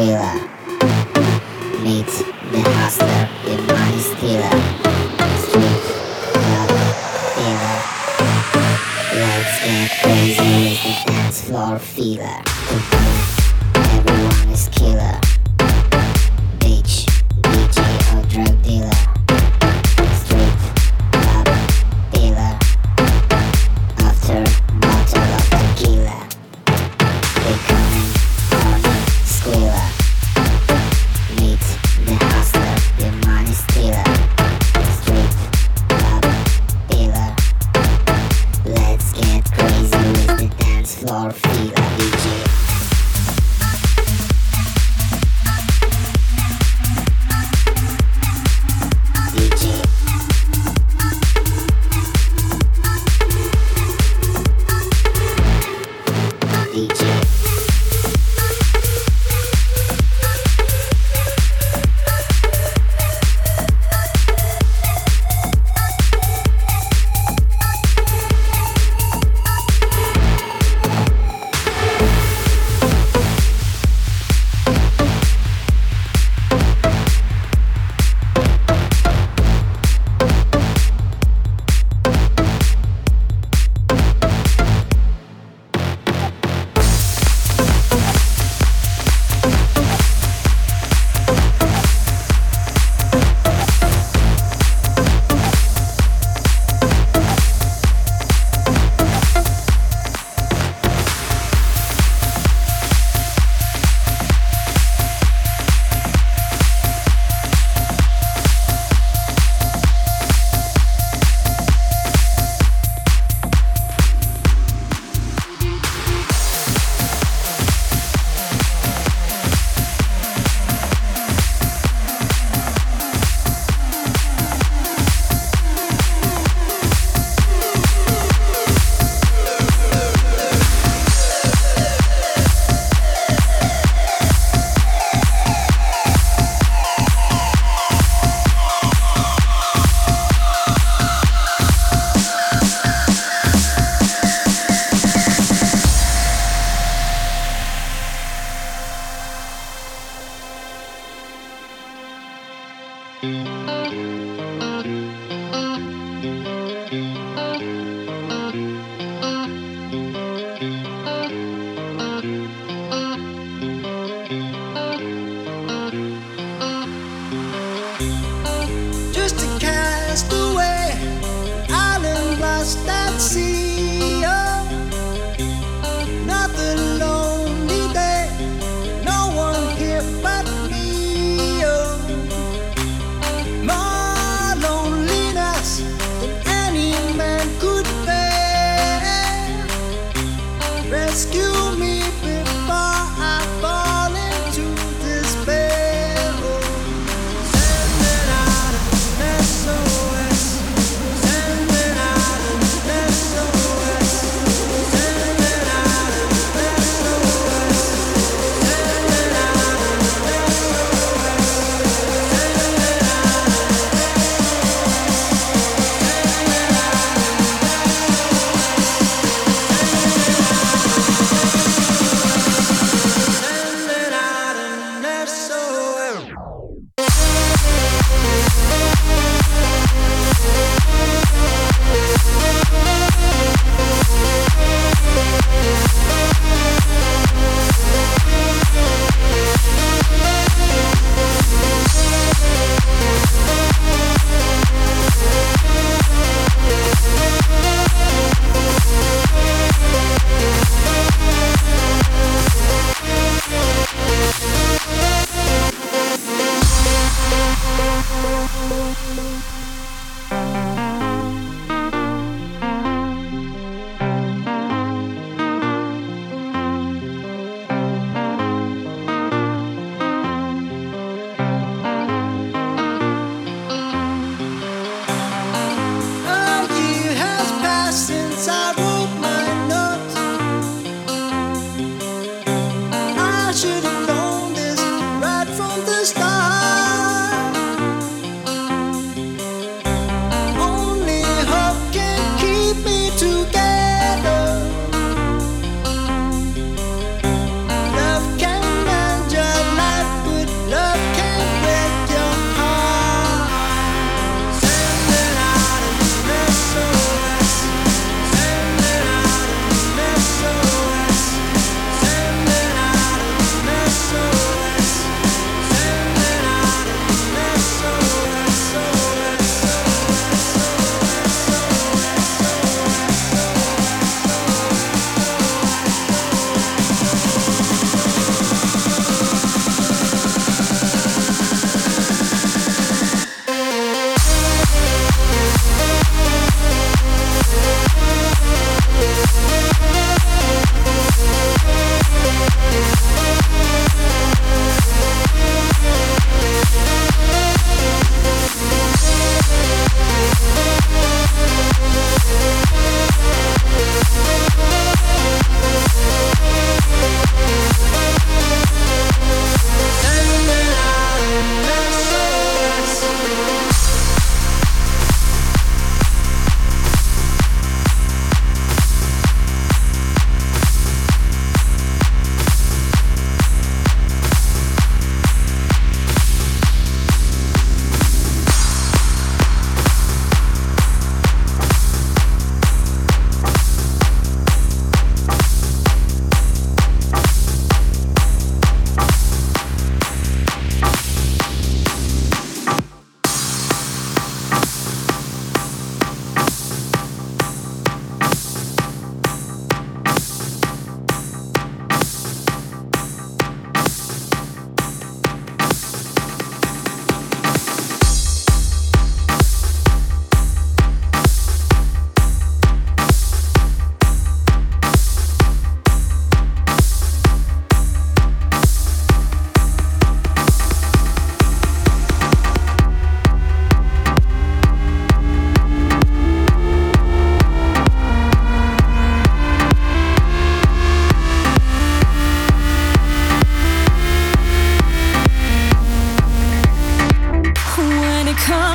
gorilla. Meet the master, the money stealer. Street drug dealer. Let's get crazy with the dance floor fever.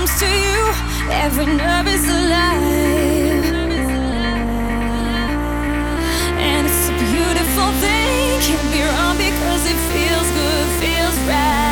comes to you, every nerve is alive. And it's a beautiful thing, can't be wrong because it feels good, feels right.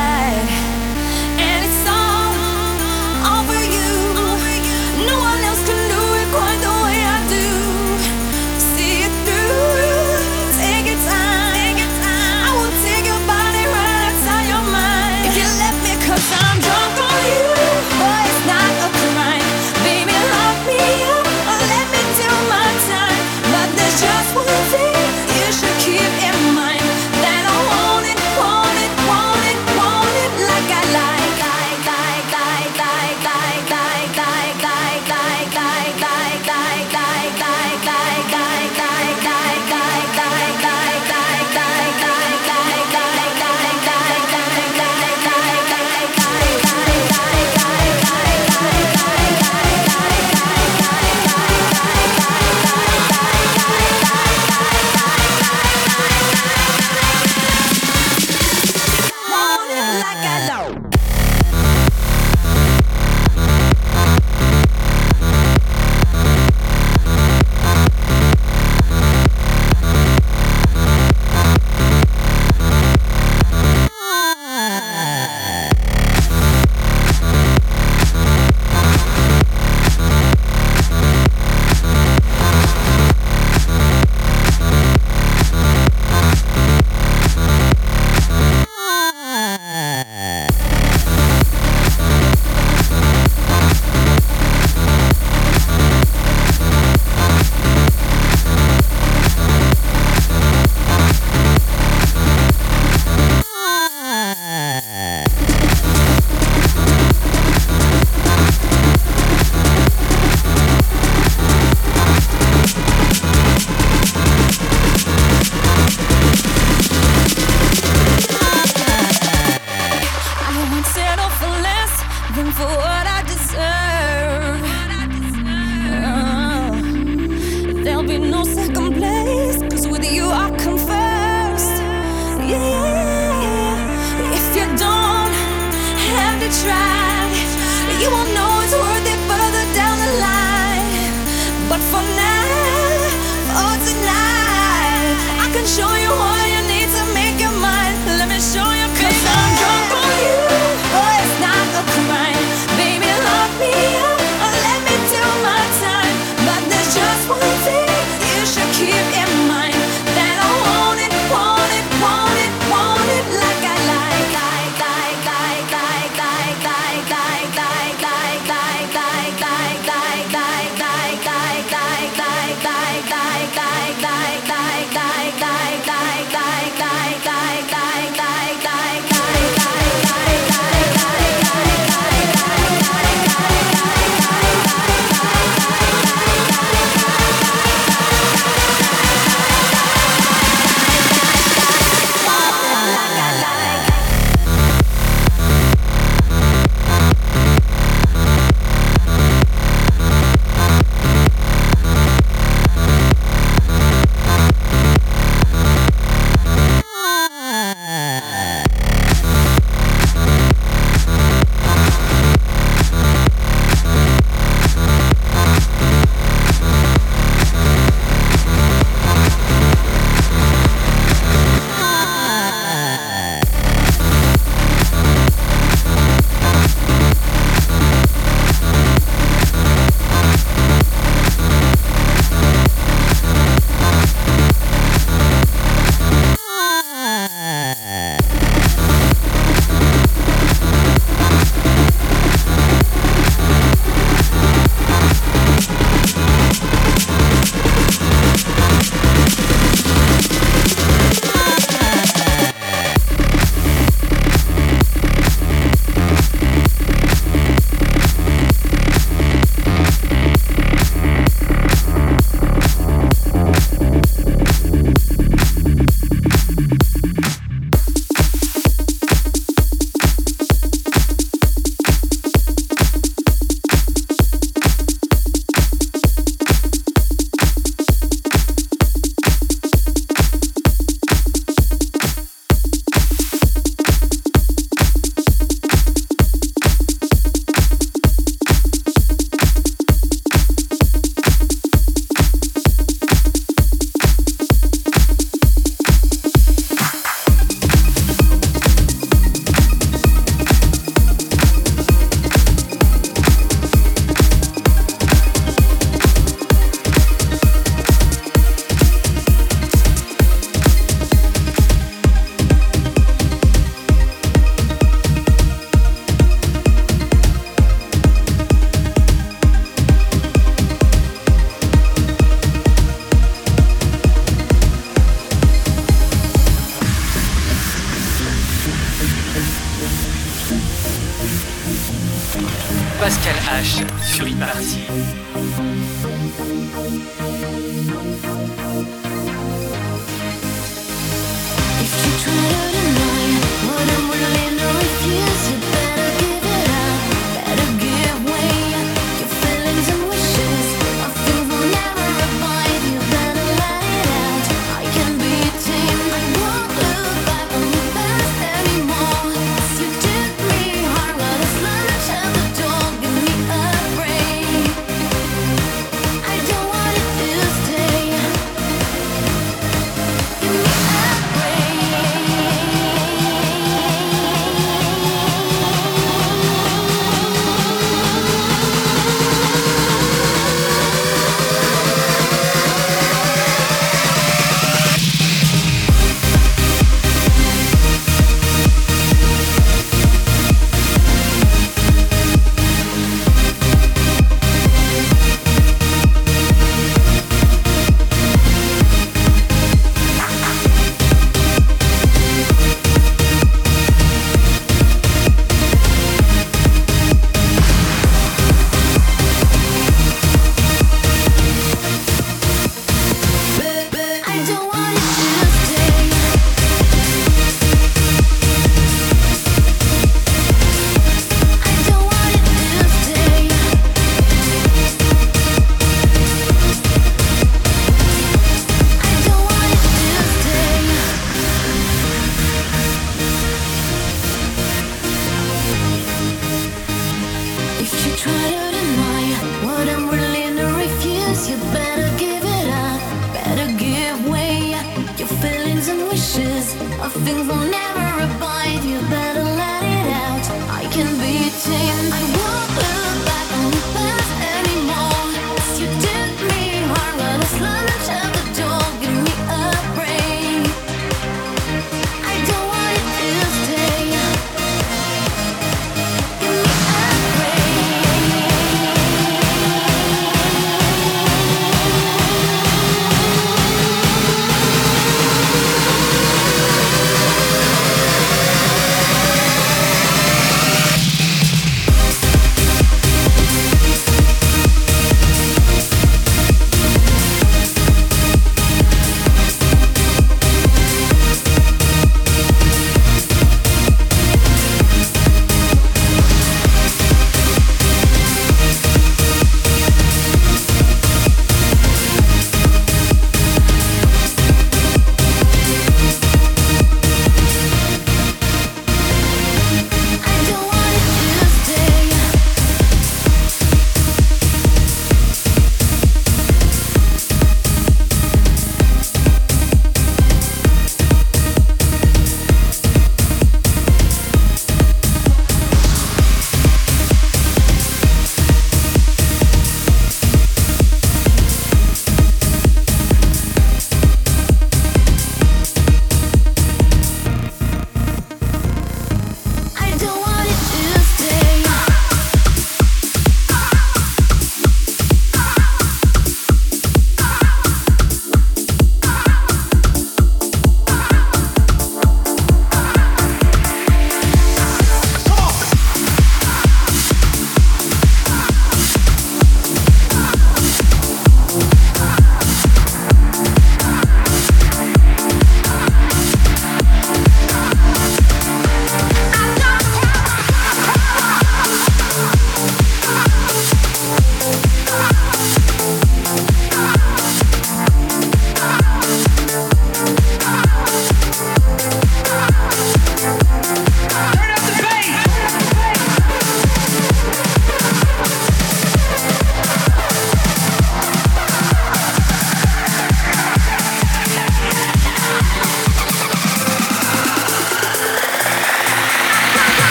sur une partie.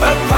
Upon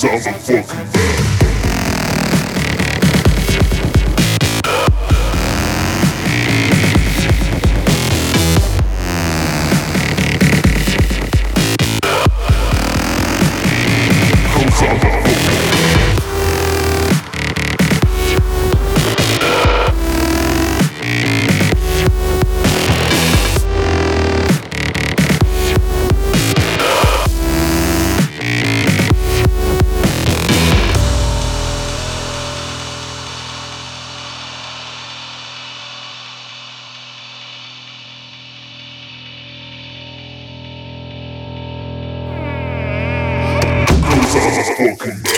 Cause I'm a fucking Cause I'm a fucking